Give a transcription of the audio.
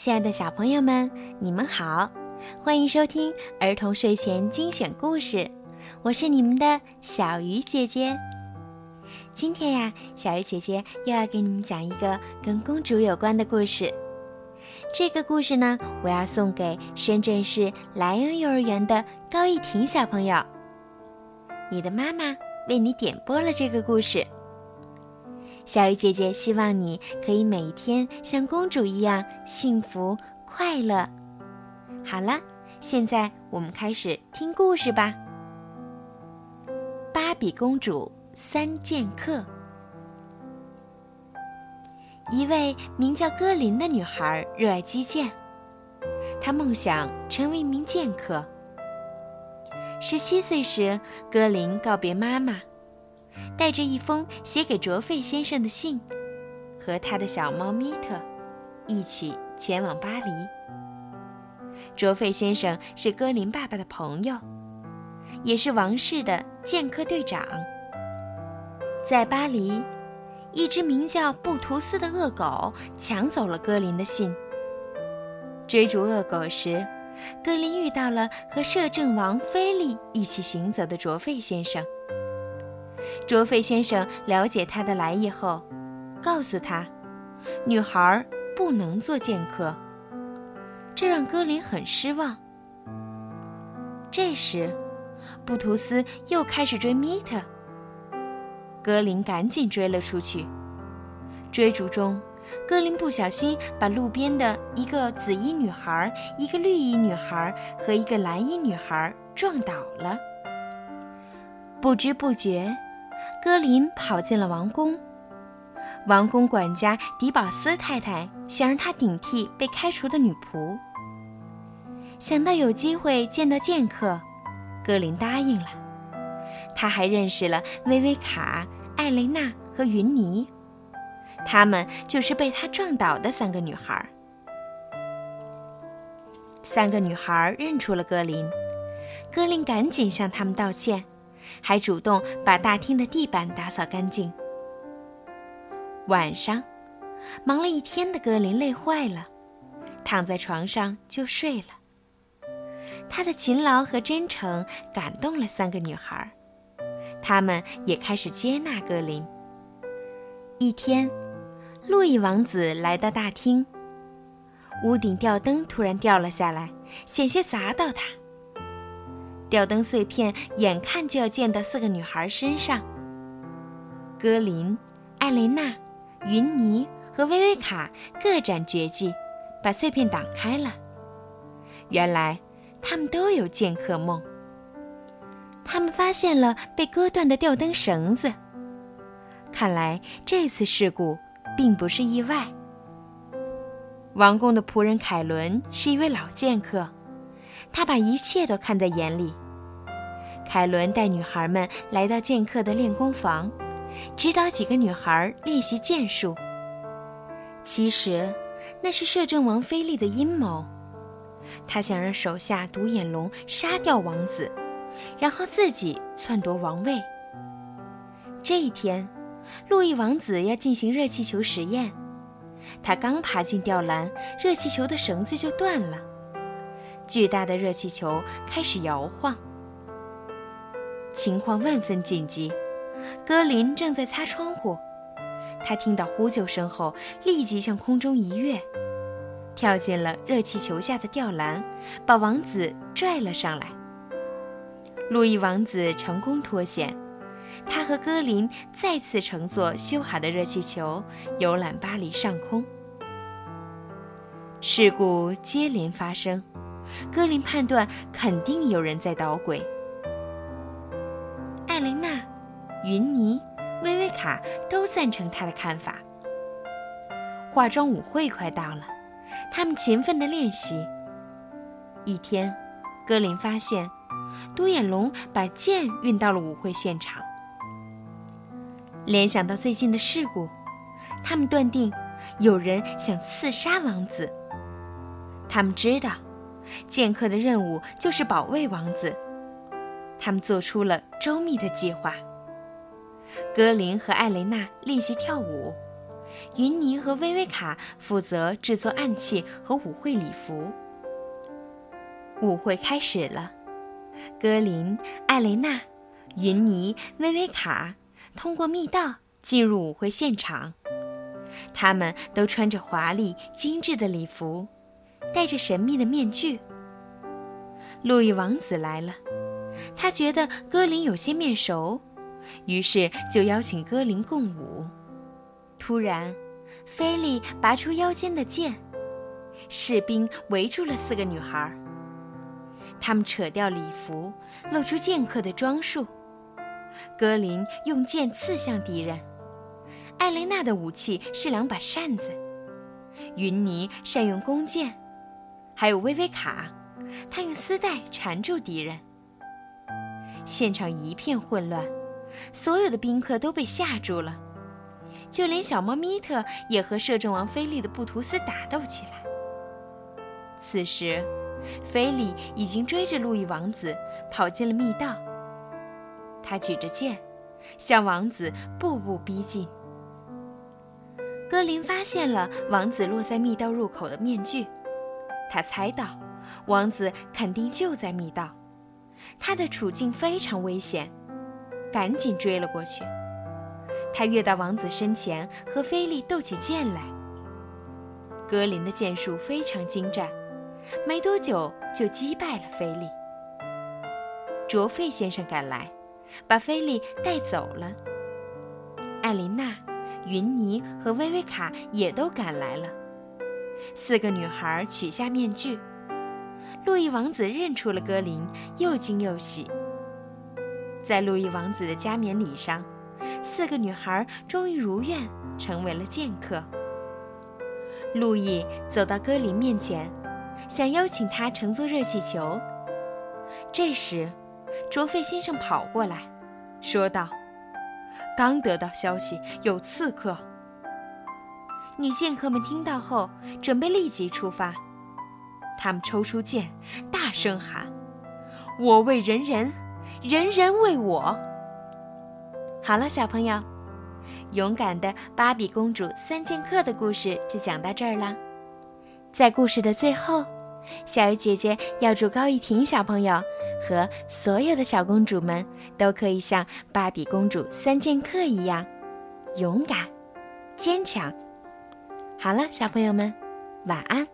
亲爱的小朋友们，你们好，欢迎收听儿童睡前精选故事，我是你们的小鱼姐姐。今天呀，小鱼姐姐又要给你们讲一个跟公主有关的故事。这个故事呢，我要送给深圳市莱恩幼儿园的高一婷小朋友。你的妈妈为你点播了这个故事。小鱼姐姐希望你可以每一天像公主一样幸福快乐。好了，现在我们开始听故事吧。芭比公主三剑客。一位名叫歌林的女孩热爱击剑，她梦想成为一名剑客。十七岁时，歌林告别妈妈。带着一封写给卓费先生的信，和他的小猫米特一起前往巴黎。卓费先生是格林爸爸的朋友，也是王室的剑客队长。在巴黎，一只名叫布图斯的恶狗抢走了格林的信。追逐恶狗时，格林遇到了和摄政王菲利一起行走的卓费先生。卓费先生了解他的来意后，告诉他，女孩不能做剑客。这让格林很失望。这时，布图斯又开始追米特。格林赶紧追了出去。追逐中，格林不小心把路边的一个紫衣女孩、一个绿衣女孩和一个蓝衣女孩撞倒了。不知不觉。格林跑进了王宫，王宫管家迪宝斯太太想让他顶替被开除的女仆。想到有机会见到剑客，格林答应了。他还认识了薇薇卡、艾蕾娜和云妮，她们就是被他撞倒的三个女孩。三个女孩认出了格林，格林赶紧向他们道歉。还主动把大厅的地板打扫干净。晚上，忙了一天的格林累坏了，躺在床上就睡了。他的勤劳和真诚感动了三个女孩，她们也开始接纳格林。一天，路易王子来到大厅，屋顶吊灯突然掉了下来，险些砸到他。吊灯碎片眼看就要溅到四个女孩身上。格林、艾蕾娜、云妮和薇薇卡各展绝技，把碎片挡开了。原来，他们都有剑客梦。他们发现了被割断的吊灯绳子。看来这次事故并不是意外。王宫的仆人凯伦是一位老剑客。他把一切都看在眼里。凯伦带女孩们来到剑客的练功房，指导几个女孩练习剑术。其实，那是摄政王菲利的阴谋。他想让手下独眼龙杀掉王子，然后自己篡夺王位。这一天，路易王子要进行热气球实验。他刚爬进吊篮，热气球的绳子就断了。巨大的热气球开始摇晃，情况万分紧急。格林正在擦窗户，他听到呼救声后，立即向空中一跃，跳进了热气球下的吊篮，把王子拽了上来。路易王子成功脱险，他和格林再次乘坐修好的热气球游览巴黎上空。事故接连发生。格林判断肯定有人在捣鬼。艾琳娜、云妮、薇薇卡都赞成他的看法。化妆舞会快到了，他们勤奋的练习。一天，格林发现独眼龙把剑运到了舞会现场。联想到最近的事故，他们断定有人想刺杀王子。他们知道。剑客的任务就是保卫王子。他们做出了周密的计划。格林和艾蕾娜练习跳舞，云妮和薇薇卡负责制作暗器和舞会礼服。舞会开始了，格林、艾蕾娜、云妮、薇薇卡通过密道进入舞会现场。他们都穿着华丽精致的礼服，戴着神秘的面具。路易王子来了，他觉得歌林有些面熟，于是就邀请歌林共舞。突然，菲利拔出腰间的剑，士兵围住了四个女孩。他们扯掉礼服，露出剑客的装束。格林用剑刺向敌人。艾琳娜的武器是两把扇子，云妮善用弓箭，还有薇薇卡，她用丝带缠住敌人。现场一片混乱，所有的宾客都被吓住了，就连小猫咪特也和摄政王菲利的布图斯打斗起来。此时，菲利已经追着路易王子跑进了密道，他举着剑，向王子步步逼近。格林发现了王子落在密道入口的面具，他猜到王子肯定就在密道，他的处境非常危险，赶紧追了过去。他跃到王子身前，和菲利斗起剑来。格林的剑术非常精湛，没多久就击败了菲利。卓费先生赶来，把菲利带走了。艾琳娜。云妮和薇薇卡也都赶来了。四个女孩取下面具，路易王子认出了格林，又惊又喜。在路易王子的加冕礼上，四个女孩终于如愿成为了剑客。路易走到格林面前，想邀请他乘坐热气球。这时，卓费先生跑过来，说道。刚得到消息有刺客，女剑客们听到后准备立即出发。他们抽出剑，大声喊：“我为人人，人人为我。”好了，小朋友，勇敢的芭比公主三剑客的故事就讲到这儿了。在故事的最后，小鱼姐姐要祝高一婷小朋友。和所有的小公主们都可以像芭比公主三剑客一样，勇敢、坚强。好了，小朋友们，晚安。